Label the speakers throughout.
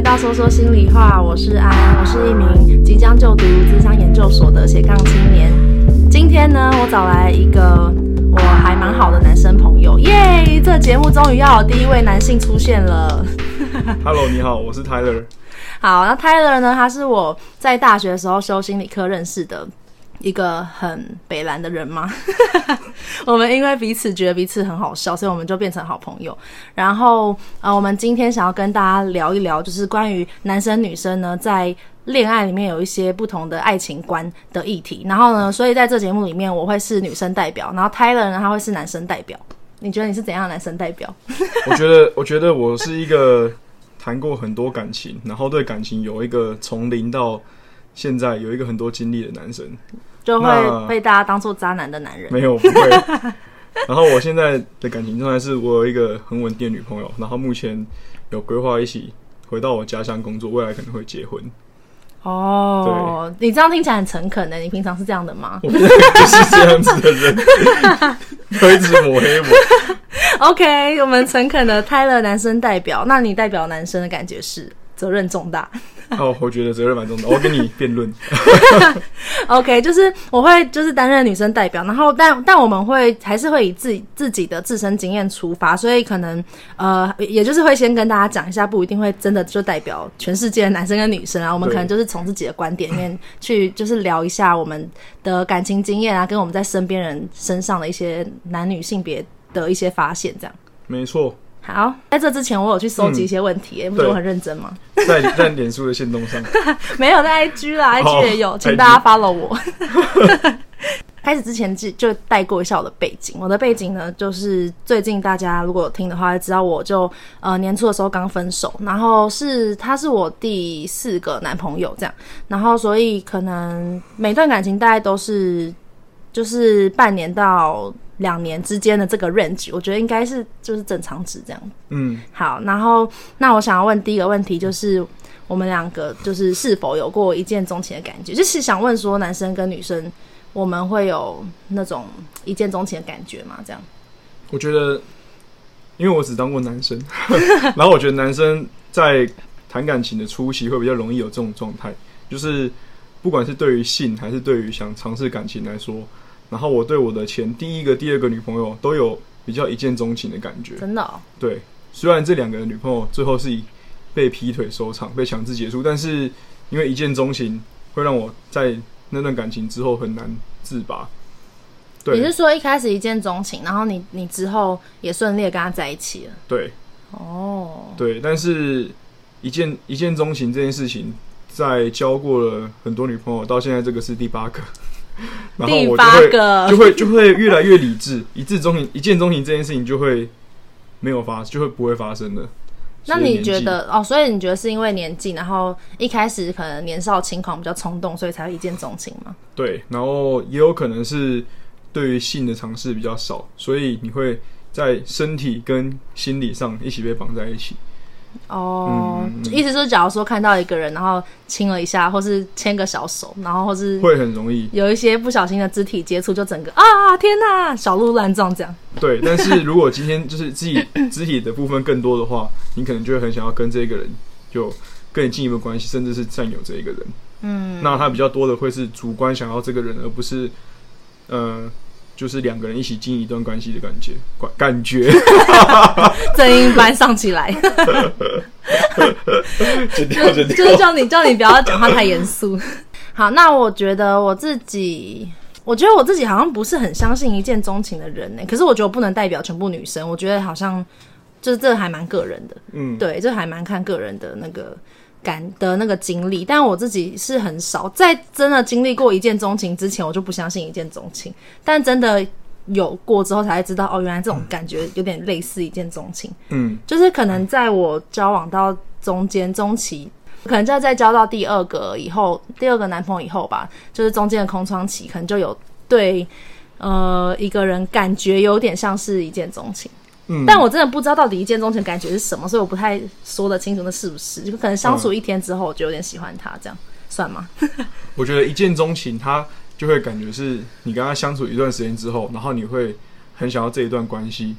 Speaker 1: 回到说说心里话，我是安，我是一名即将就读资商研究所的斜杠青年。今天呢，我找来一个我还蛮好的男生朋友，耶！这节目终于要有第一位男性出现了。
Speaker 2: Hello，你好，我是 Tyler。
Speaker 1: 好，那 Tyler 呢？他是我在大学的时候修心理科认识的。一个很北蓝的人吗？我们因为彼此觉得彼此很好笑，所以我们就变成好朋友。然后，呃，我们今天想要跟大家聊一聊，就是关于男生女生呢在恋爱里面有一些不同的爱情观的议题。然后呢，所以在这节目里面，我会是女生代表，然后 Tyler 呢，他会是男生代表。你觉得你是怎样的男生代表？
Speaker 2: 我觉得，我觉得我是一个谈过很多感情，然后对感情有一个从零到现在有一个很多经历的男生。
Speaker 1: 就会被大家当做渣男的男人。
Speaker 2: 没有，不会。然后我现在的感情状态是我有一个很稳定的女朋友，然后目前有规划一起回到我家乡工作，未来可能会结婚。
Speaker 1: 哦，你这样听起来很诚恳的，你平常是这样的吗？
Speaker 2: 我就是这样子的人，会一直抹黑我。
Speaker 1: OK，我们诚恳的 Tyler 男生代表，那你代表男生的感觉是？责任重大
Speaker 2: 哦，我觉得责任蛮重的。我跟你辩论。
Speaker 1: OK，就是我会就是担任女生代表，然后但但我们会还是会以自己自己的自身经验出发，所以可能呃，也就是会先跟大家讲一下，不一定会真的就代表全世界的男生跟女生啊。我们可能就是从自己的观点里面去就是聊一下我们的感情经验啊，跟我们在身边人身上的一些男女性别的一些发现，这样。
Speaker 2: 没错。
Speaker 1: 好，在这之前我有去搜集一些问题，欸，不、嗯、是我很认真吗？
Speaker 2: 在在脸书的行动上，
Speaker 1: 没有在 IG 啦，IG 也有，请大家 follow 我。开始之前就就带过一下我的背景，我的背景呢，就是最近大家如果有听的话，知道我就呃年初的时候刚分手，然后是他是我第四个男朋友这样，然后所以可能每段感情大概都是就是半年到。两年之间的这个 range，我觉得应该是就是正常值这样。嗯，好，然后那我想要问第一个问题就是，我们两个就是是否有过一见钟情的感觉？就是想问说，男生跟女生我们会有那种一见钟情的感觉吗？这样？
Speaker 2: 我觉得，因为我只当过男生，然后我觉得男生在谈感情的初期会比较容易有这种状态，就是不管是对于性还是对于想尝试感情来说。然后我对我的前第一个、第二个女朋友都有比较一见钟情的感觉，
Speaker 1: 真的哦？
Speaker 2: 对，虽然这两个女朋友最后是以被劈腿收场、被强制结束，但是因为一见钟情会让我在那段感情之后很难自拔。对，
Speaker 1: 你是说一开始一见钟情，然后你你之后也顺利的跟他在一起了？
Speaker 2: 对，哦，对，但是一见一见钟情这件事情，在交过了很多女朋友，到现在这个是第八个。然后我就会
Speaker 1: 第八个
Speaker 2: 就会就会越来越理智，一见钟情一见钟情这件事情就会没有发，就会不会发生的。
Speaker 1: 那你觉得哦？所以你觉得是因为年纪，然后一开始可能年少轻狂比较冲动，所以才会一见钟情吗？
Speaker 2: 对，然后也有可能是对于性的尝试比较少，所以你会在身体跟心理上一起被绑在一起。
Speaker 1: 哦、嗯，意思是，假如说看到一个人，然后亲了一下，或是牵个小手，然后或是
Speaker 2: 会很容易
Speaker 1: 有一些不小心的肢体接触，就整个啊，天哪，小鹿乱撞这样。
Speaker 2: 对，但是如果今天就是自己肢体的部分更多的话，你可能就会很想要跟这个人有更进一步关系，甚至是占有这一个人。嗯，那他比较多的会是主观想要这个人，而不是呃。就是两个人一起经营一段关系的感觉，感感觉，
Speaker 1: 正音班上起来，
Speaker 2: 就
Speaker 1: 是叫你叫你不要讲话太严肃。好，那我觉得我自己，我觉得我自己好像不是很相信一见钟情的人呢、欸。可是我觉得我不能代表全部女生，我觉得好像就是这还蛮个人的。嗯，对，这还蛮看个人的那个。感的那个经历，但我自己是很少在真的经历过一见钟情之前，我就不相信一见钟情。但真的有过之后，才会知道哦，原来这种感觉有点类似一见钟情。嗯，就是可能在我交往到中间中期，可能就在交到第二个以后，第二个男朋友以后吧，就是中间的空窗期，可能就有对呃一个人感觉有点像是一见钟情。但我真的不知道到底一见钟情感觉是什么，所以我不太说得清楚那是不是，就可能相处一天之后，我就有点喜欢他，这样算吗？
Speaker 2: 我觉得一见钟情，他就会感觉是你跟他相处一段时间之后，然后你会很想要这一段关系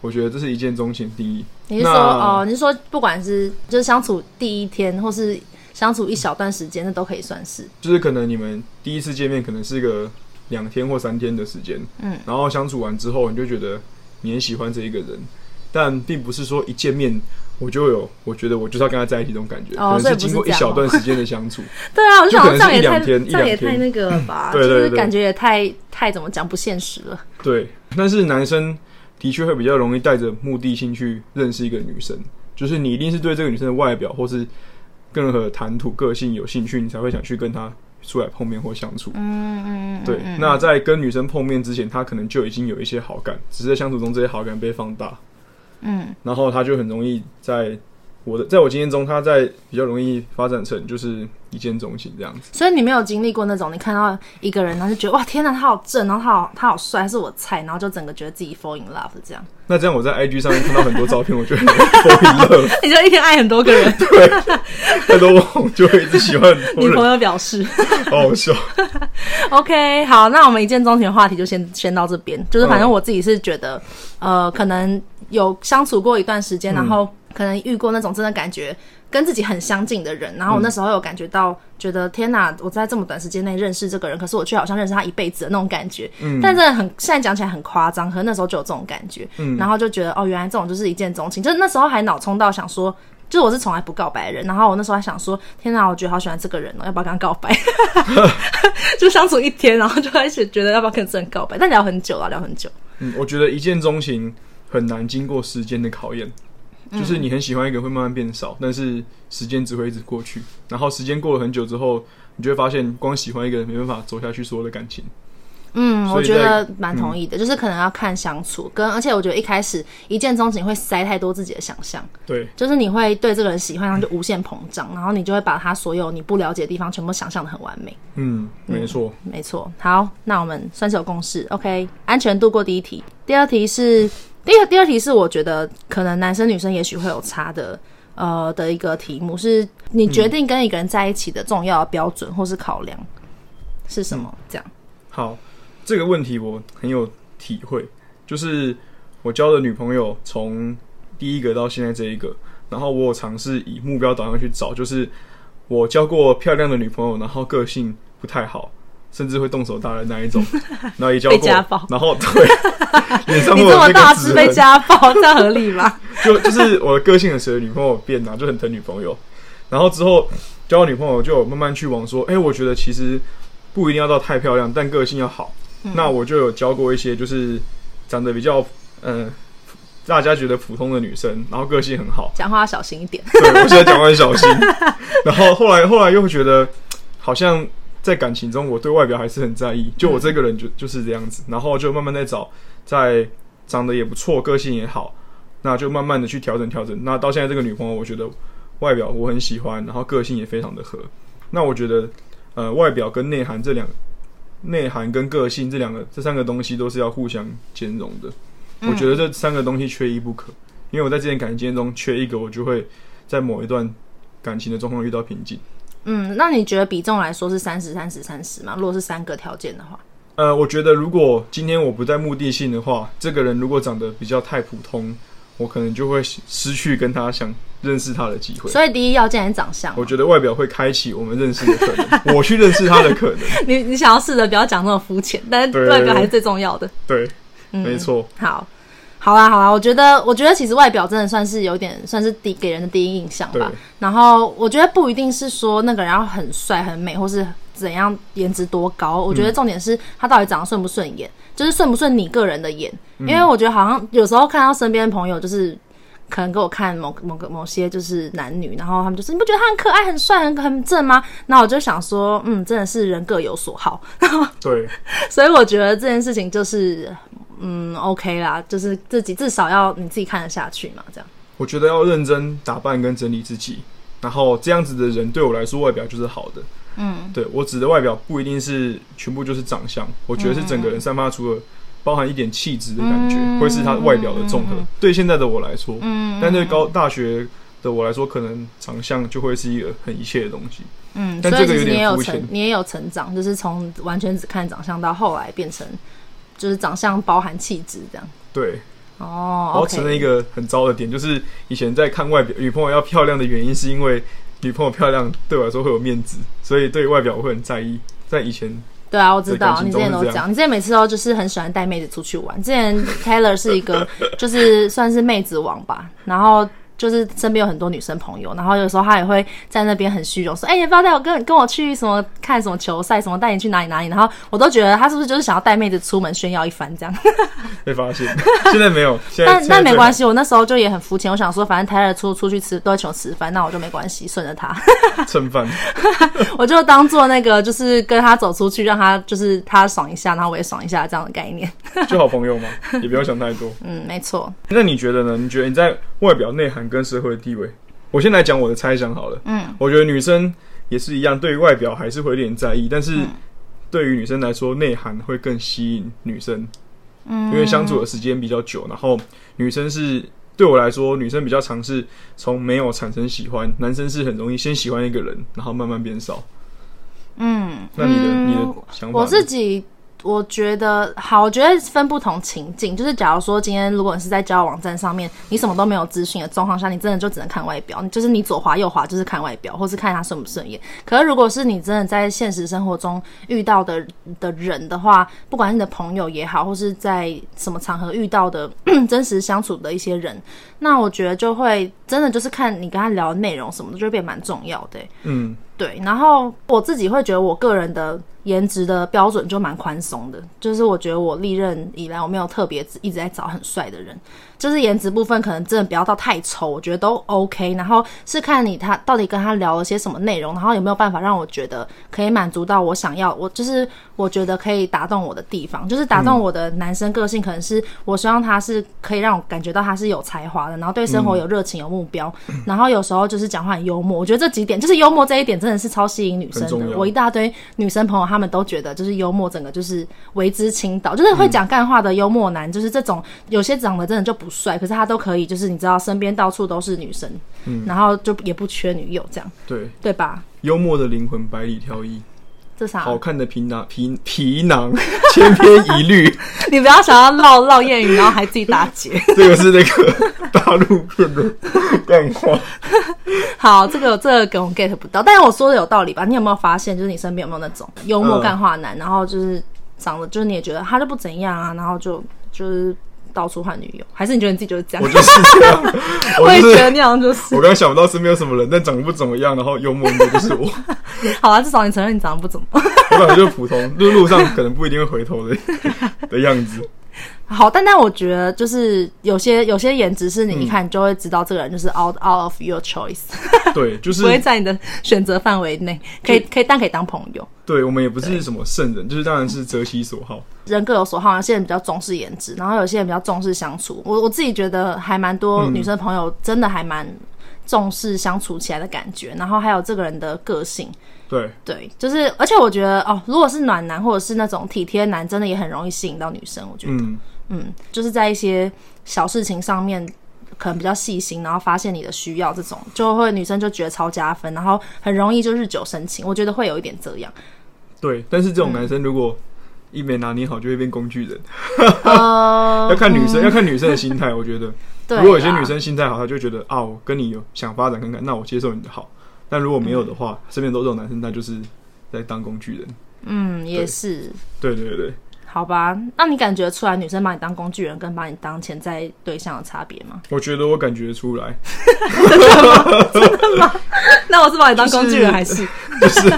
Speaker 2: 我觉得这是一见钟情的定义。
Speaker 1: 你是说哦？你是说不管是就是相处第一天，或是相处一小段时间，那都可以算是？
Speaker 2: 就是可能你们第一次见面可能是个两天或三天的时间，嗯，然后相处完之后，你就觉得你很喜欢这一个人，但并不是说一见面。我就有，我觉得我就是要跟他在一起这种感觉，
Speaker 1: 哦、
Speaker 2: 可能是经过一小段时间的相处。
Speaker 1: 对啊，我就想这样也太
Speaker 2: 这样
Speaker 1: 也太那个了吧，
Speaker 2: 对对对对，
Speaker 1: 就是感觉也太太怎么讲不现实了。
Speaker 2: 对，但是男生的确会比较容易带着目的性去认识一个女生，就是你一定是对这个女生的外表或是任何谈吐、个性有兴趣，你才会想去跟她出来碰面或相处。嗯嗯嗯。对，那在跟女生碰面之前，他可能就已经有一些好感，只是在相处中这些好感被放大。嗯，然后他就很容易在我的在我经验中，他在比较容易发展成就是一见钟情这样子。
Speaker 1: 所以你没有经历过那种，你看到一个人，然后就觉得哇天哪，他好正，然后他好他好帅，是我菜，然后就整个觉得自己 fall in love 这样。
Speaker 2: 那这样我在 IG 上面看到很多照片，我觉得 fall in love。
Speaker 1: 你就一天爱很多个人，
Speaker 2: 对，太多网红就会一直喜欢很多人。
Speaker 1: 女朋友表示，
Speaker 2: 好好笑。
Speaker 1: OK，好，那我们一见钟情的话题就先先到这边。就是反正我自己是觉得，嗯、呃，可能。有相处过一段时间，然后可能遇过那种真的感觉跟自己很相近的人，然后我那时候有感觉到，觉得天哪，我在这么短时间内认识这个人，可是我却好像认识他一辈子的那种感觉。嗯，但真的很，现在讲起来很夸张，可是那时候就有这种感觉。嗯，然后就觉得哦，原来这种就是一见钟情，就是那时候还脑冲到想说，就是我是从来不告白的人，然后我那时候还想说，天哪，我觉得好喜欢这个人哦，要不要跟他告白？就相处一天，然后就开始觉得要不要跟这人告白，但聊很久了，聊很久。
Speaker 2: 嗯，我觉得一见钟情。很难经过时间的考验，就是你很喜欢一个人会慢慢变少，但是时间只会一直过去，然后时间过了很久之后，你就会发现光喜欢一个人没办法走下去所有的感情。
Speaker 1: 嗯，我觉得蛮同意的，嗯，就是可能要看相处，跟而且我觉得一开始一见钟情会塞太多自己的想象，
Speaker 2: 对，就是
Speaker 1: 你会对这个人喜欢上就无限膨胀，然后你就会把他所有你不了解的地方全部想象的很完美。
Speaker 2: 嗯，没错，
Speaker 1: 嗯，没错。好，那我们算是有共识，OK，安全度过第一题，第二题是。第二第二题是我觉得可能男生女生也许会有差的，呃的一个题目是你决定跟一个人在一起的重要标准或是考量是什么？这样。
Speaker 2: 好，这个问题我很有体会，就是我交的女朋友从第一个到现在这一个，然后我有尝试以目标导向去找，就是我交过漂亮的女朋友，然后个性不太好。甚至会动手打人那一种，然后也交过，然后对，你这么大只被家暴，这合理吗？就就是我的个性很随着女朋友变呐，就很疼女朋友。然后之后交女朋友，就慢慢去往说，哎、欸，我觉得其实不一定要到太漂亮，但个性要好。嗯、那我就有交过一些，就是长得比较嗯、呃，大家觉得普通的女生，然后个性很好，
Speaker 1: 讲话要小心一点。
Speaker 2: 对，我现在讲话很小心。然后后来后来又会觉得好像。在感情中，我对外表还是很在意。就我这个人就就是这样子，然后就慢慢在找，在长得也不错，个性也好，那就慢慢的去调整调整。那到现在这个女朋友，我觉得外表我很喜欢，然后个性也非常的合。那我觉得，呃，外表跟内涵这两，内涵跟个性这两个这三个东西都是要互相兼容的。我觉得这三个东西缺一不可，因为我在这段感情中缺一个，我就会在某一段感情的状况遇到瓶颈。
Speaker 1: 嗯，那你觉得比重来说是三十、三十、三十吗？如果是三个条件的话，
Speaker 2: 呃，我觉得如果今天我不带目的性的话，这个人如果长得比较太普通，我可能就会失去跟他想认识他的机会。
Speaker 1: 所以第一要见是长相，
Speaker 2: 我觉得外表会开启我们认识的可能，我去认识他的可能。
Speaker 1: 你你想要试着不要讲那么肤浅，但是外表还是最重要的。
Speaker 2: 对，嗯、没错。
Speaker 1: 好。好啦好啦，我觉得我觉得其实外表真的算是有点算是第给人的第一印象吧。然后我觉得不一定是说那个人要很帅很美，或是怎样颜值多高。我觉得重点是他到底长得顺不顺眼，就是顺不顺你个人的眼。因为我觉得好像有时候看到身边的朋友，就是可能给我看某某个某些就是男女，然后他们就是你不觉得他很可爱、很帅、很很正吗？那我就想说，嗯，真的是人各有所好。
Speaker 2: 对，
Speaker 1: 所以我觉得这件事情就是。嗯，OK 啦，就是自己至少要你自己看得下去嘛，这样。
Speaker 2: 我觉得要认真打扮跟整理自己，然后这样子的人对我来说外表就是好的。嗯，对，我指的外表不一定是全部就是长相，我觉得是整个人散发出了包含一点气质的感觉，嗯、会是他外表的综合、嗯。对现在的我来说，嗯，但对高大学的我来说，可能长相就会是一个很一切的东西。嗯，但这个有点肤浅。你也有成，
Speaker 1: 长，就是从完全只看长相到后来变成。就是长相包含气质这样，
Speaker 2: 对，
Speaker 1: 哦，
Speaker 2: 我要承认一个很糟的点，就是以前在看外表，女朋友要漂亮的原因，是因为女朋友漂亮对我来说会有面子，所以对外表我会很在意。在以前，
Speaker 1: 对啊，我知道你之前都讲，你之前每次都就是很喜欢带妹子出去玩。之前 Taylor 是一个就是算是妹子王吧，然后。就是身边有很多女生朋友，然后有时候他也会在那边很虚荣，说：“哎、欸，你不要带我跟跟我去什么看什么球赛，什么带你去哪里哪里。”然后我都觉得他是不是就是想要带妹子出门炫耀一番这样？
Speaker 2: 被发现，现在没有。
Speaker 1: 但但没关系，我那时候就也很肤浅，我想说反正 Taylor 出出去吃都会请我吃饭，那我就没关系，顺着他
Speaker 2: 蹭饭。
Speaker 1: 我就当做那个就是跟他走出去，让他就是他爽一下，然后我也爽一下这样的概念。
Speaker 2: 就好朋友嘛，也不要想太多。
Speaker 1: 嗯，没错。
Speaker 2: 那你觉得呢？你觉得你在外表内涵跟社会地位，我先来讲我的猜想好了。嗯，我觉得女生也是一样，对于外表还是会有点在意，但是对于女生来说，内涵会更吸引女生。嗯，因为相处的时间比较久，然后女生是对我来说，女生比较尝试从没有产生喜欢，男生是很容易先喜欢一个人，然后慢慢变少。嗯，那你的、嗯、你的想法？
Speaker 1: 我自己。我觉得好，我觉得分不同情境，就是假如说今天如果你是在交友网站上面，你什么都没有资讯的状况下，你真的就只能看外表，就是你左滑右滑就是看外表，或是看他顺不顺眼。可是如果是你真的在现实生活中遇到的的人的话，不管你的朋友也好，或是在什么场合遇到的 真实相处的一些人，那我觉得就会真的就是看你跟他聊的内容什么的，就会变蛮重要的。嗯，对。然后我自己会觉得我个人的。颜值的标准就蛮宽松的，就是我觉得我历任以来我没有特别一直在找很帅的人。就是颜值部分，可能真的不要到太丑，我觉得都 OK。然后是看你他到底跟他聊了些什么内容，然后有没有办法让我觉得可以满足到我想要，我就是我觉得可以打动我的地方，就是打动我的男生个性，可能是我希望他是可以让我感觉到他是有才华的，然后对生活有热情、有目标，然后有时候就是讲话很幽默。我觉得这几点就是幽默这一点真的是超吸引女生的。我一大堆女生朋友他们都觉得就是幽默整个就是为之倾倒，就是会讲干话的幽默男，就是这种有些长得真的就不。不帅，可是他都可以，就是你知道，身边到处都是女生，嗯，然后就也不缺女友，这样，
Speaker 2: 对
Speaker 1: 对吧？
Speaker 2: 幽默的灵魂百里挑一，
Speaker 1: 这啥？
Speaker 2: 好看的皮囊皮皮囊千篇一律。
Speaker 1: 你不要想要唠唠谚语，然后还自己打结。
Speaker 2: 这个是那个大陆片的干话。
Speaker 1: 好，这个这个梗我 get 不到，但是我说的有道理吧？你有没有发现，就是你身边有没有那种幽默干话男，嗯、然后就是长得，就是你也觉得他就不怎样啊，然后就就是。到处换女友，还是你觉得你自己就是这样？
Speaker 2: 我就是这样，我也
Speaker 1: 觉得那样就是。
Speaker 2: 我刚刚想不到身边有什么人，但长得不怎么样，然后幽默的就是我。
Speaker 1: 好啊，至少你承认你长得不怎么。
Speaker 2: 我感觉就是普通，路路上可能不一定会回头的 的样子。
Speaker 1: 好，但但我觉得就是有些有些颜值是你一看你就会知道这个人就是 out out of your choice，
Speaker 2: 对，就是
Speaker 1: 不会在你的选择范围内，可以可以但可以当朋友。
Speaker 2: 对，我们也不是什么圣人，就是当然是择其所好，
Speaker 1: 人各有所好。有些人比较重视颜值，然后有些人比较重视相处。我我自己觉得还蛮多女生朋友真的还蛮重视相处起来的感觉，然后还有这个人的个性。
Speaker 2: 对
Speaker 1: 对，就是而且我觉得哦，如果是暖男或者是那种体贴男，真的也很容易吸引到女生。我觉得。嗯嗯，就是在一些小事情上面，可能比较细心，然后发现你的需要，这种就会女生就觉得超加分，然后很容易就日久生情。我觉得会有一点这样。
Speaker 2: 对，但是这种男生如果一没拿捏好，就会变工具人。呃 要看女生，嗯、要看女生的心态。我觉得，对，如果有些女生心态好，她就觉得啊，我跟你有想发展看看，那我接受你的好。但如果没有的话，身边都是这种男生，他就是在当工具人。
Speaker 1: 嗯，也是。
Speaker 2: 对对对对。
Speaker 1: 好吧，那你感觉出来女生把你当工具人跟把你当潜在对象的差别吗？
Speaker 2: 我觉得我感觉出来。
Speaker 1: 真的吗？真的吗？那我是把你当工具人还是？
Speaker 2: 就是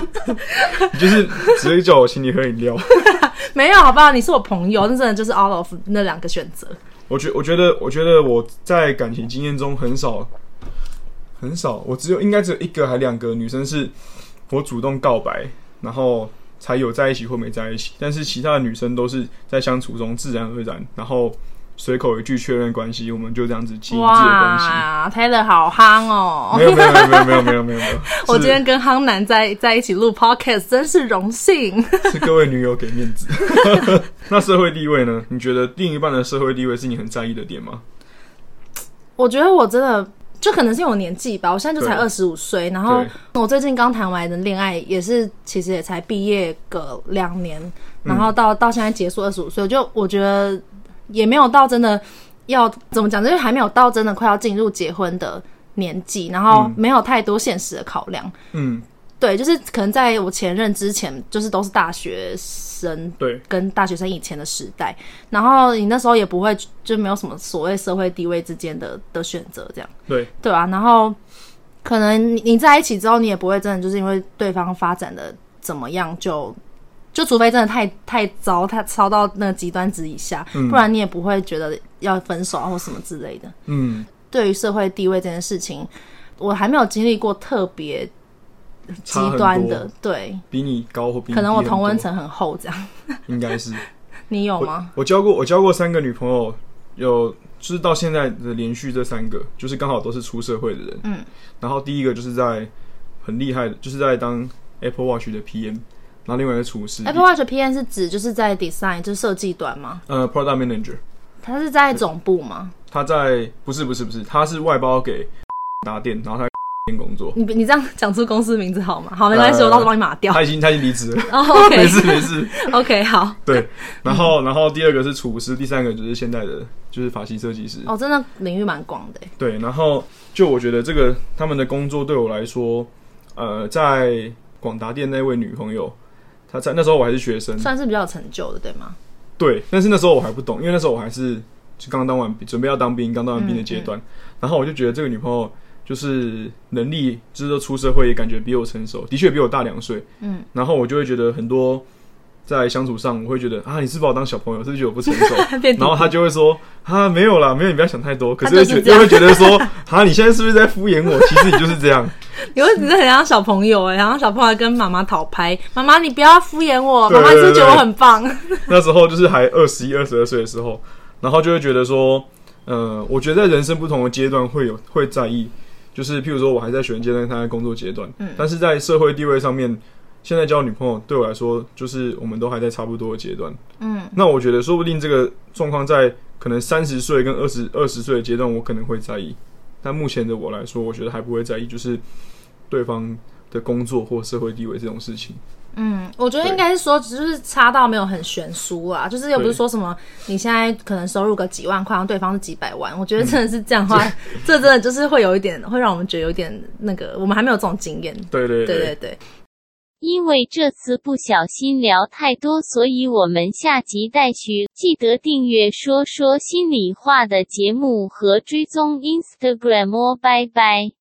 Speaker 2: 就是直接叫我请你喝饮料。
Speaker 1: 没有，好不好？你是我朋友，那真的就是 all of 那两个选择。
Speaker 2: 我觉我觉得我觉得我在感情经验中很少很少，我只有应该只有一个还两个女生是我主动告白，然后。才有在一起或没在一起，但是其他的女生都是在相处中自然而然，然后随口一句确认关系，我们就这样子经营自己的关系。
Speaker 1: 哇，Taylor 好夯哦！
Speaker 2: 没有没有没有没有没有没有没有，
Speaker 1: 我今天跟夯男在在一起录 Podcast，真是荣幸。
Speaker 2: 是各位女友给面子。那社会地位呢？你觉得另一半的社会地位是你很在意的点吗？
Speaker 1: 我觉得我真的。就可能是因为我年纪吧，我现在就才二十五岁，然后我最近刚谈完的恋爱也是，其实也才毕业个两年，然后到到现在结束二十五岁，就我觉得也没有到真的要怎么讲，就是还没有到真的快要进入结婚的年纪，然后没有太多现实的考量。
Speaker 2: 嗯，
Speaker 1: 对，就是可能在我前任之前，就是都是大学生，
Speaker 2: 对，跟
Speaker 1: 大学生以前的时代，然后你那时候也不会就没有什么所谓社会地位之间的的选择，这样，
Speaker 2: 对，
Speaker 1: 对啊，然后可能你你在一起之后，你也不会真的就是因为对方发展的怎么样就。就除非真的太太糟，太糟到那个极端值以下，嗯，不然你也不会觉得要分手啊或什么之类的。
Speaker 2: 嗯，
Speaker 1: 对于社会地位这件事情，我还没有经历过特别极端的，对，
Speaker 2: 比你高或比你
Speaker 1: 可能我同温层很厚这样，
Speaker 2: 应该是。
Speaker 1: 你有吗？
Speaker 2: 我，我交过我交过三个女朋友，有就是到现在的连续这三个，就是刚好都是出社会的人。
Speaker 1: 嗯，
Speaker 2: 然后第一个就是在很厉害的，就是在当 Apple Watch 的 PM。然后另外一个厨师
Speaker 1: ，Apple Watch PM 是指就是在 design 就是设计端吗？
Speaker 2: 呃，Product Manager，
Speaker 1: 他是在总部吗？
Speaker 2: 他在不是不是不是，他是外包给打电，然后他在工作。
Speaker 1: 你你这样讲出公司名字好吗？好，没关系，呃、我到时候帮你码掉。
Speaker 2: 他已经他已经离职了，
Speaker 1: 哦、oh, okay.
Speaker 2: 没事没事。
Speaker 1: OK，好。
Speaker 2: 对，然后然后第二个是厨师，第三个就是现在的就是发型设计师。
Speaker 1: 哦，真的领域蛮广的。
Speaker 2: 对，然后就我觉得这个他们的工作对我来说，呃，在广达店那位女朋友。她在那时候我还是学生，
Speaker 1: 算是比较有成就的，对吗？
Speaker 2: 对，但是那时候我还不懂，因为那时候我还是就刚当完准备要当兵，刚当完兵的阶段、嗯嗯。然后我就觉得这个女朋友就是能力，就是说出社会也感觉比我成熟，的确比我大两岁。嗯，然后我就会觉得很多。在相处上，我会觉得啊，你是把我当小朋友，是不是觉得我不成熟？然后他就会说啊，没有啦，没有，你不要想太多。可是又觉又会觉得说 啊，你现在是不是在敷衍我？其实你就是这样。
Speaker 1: 你会只是很像小朋友哎，然后小朋友跟妈妈讨拍，妈妈你不要敷衍我，妈妈是觉得我很棒。
Speaker 2: 那时候就是还二十一、二十二岁的时候，然后就会觉得说，呃，我觉得在人生不同的阶段会有会在意，就是譬如说我还在学生阶段，他在工作阶段，嗯，但是在社会地位上面。现在交女朋友对我来说，就是我们都还在差不多的阶段。
Speaker 1: 嗯，
Speaker 2: 那我觉得说不定这个状况在可能三十岁跟二十二十岁的阶段，我可能会在意。但目前的我来说，我觉得还不会在意，就是对方的工作或社会地位这种事情。
Speaker 1: 嗯，我觉得应该是说，只是差到没有很悬殊啊，就是又不是说什么你现在可能收入个几万块，然后对方是几百万。我觉得真的是这样的话，嗯、这真的就是会有一点，会让我们觉得有点那个，我们还没有这种经验。
Speaker 2: 对对对
Speaker 1: 对对对。
Speaker 3: 因为这次不小心聊太多，所以我们下集待续。记得订阅说说心里话的节目和追踪 Instagram 哦，拜拜。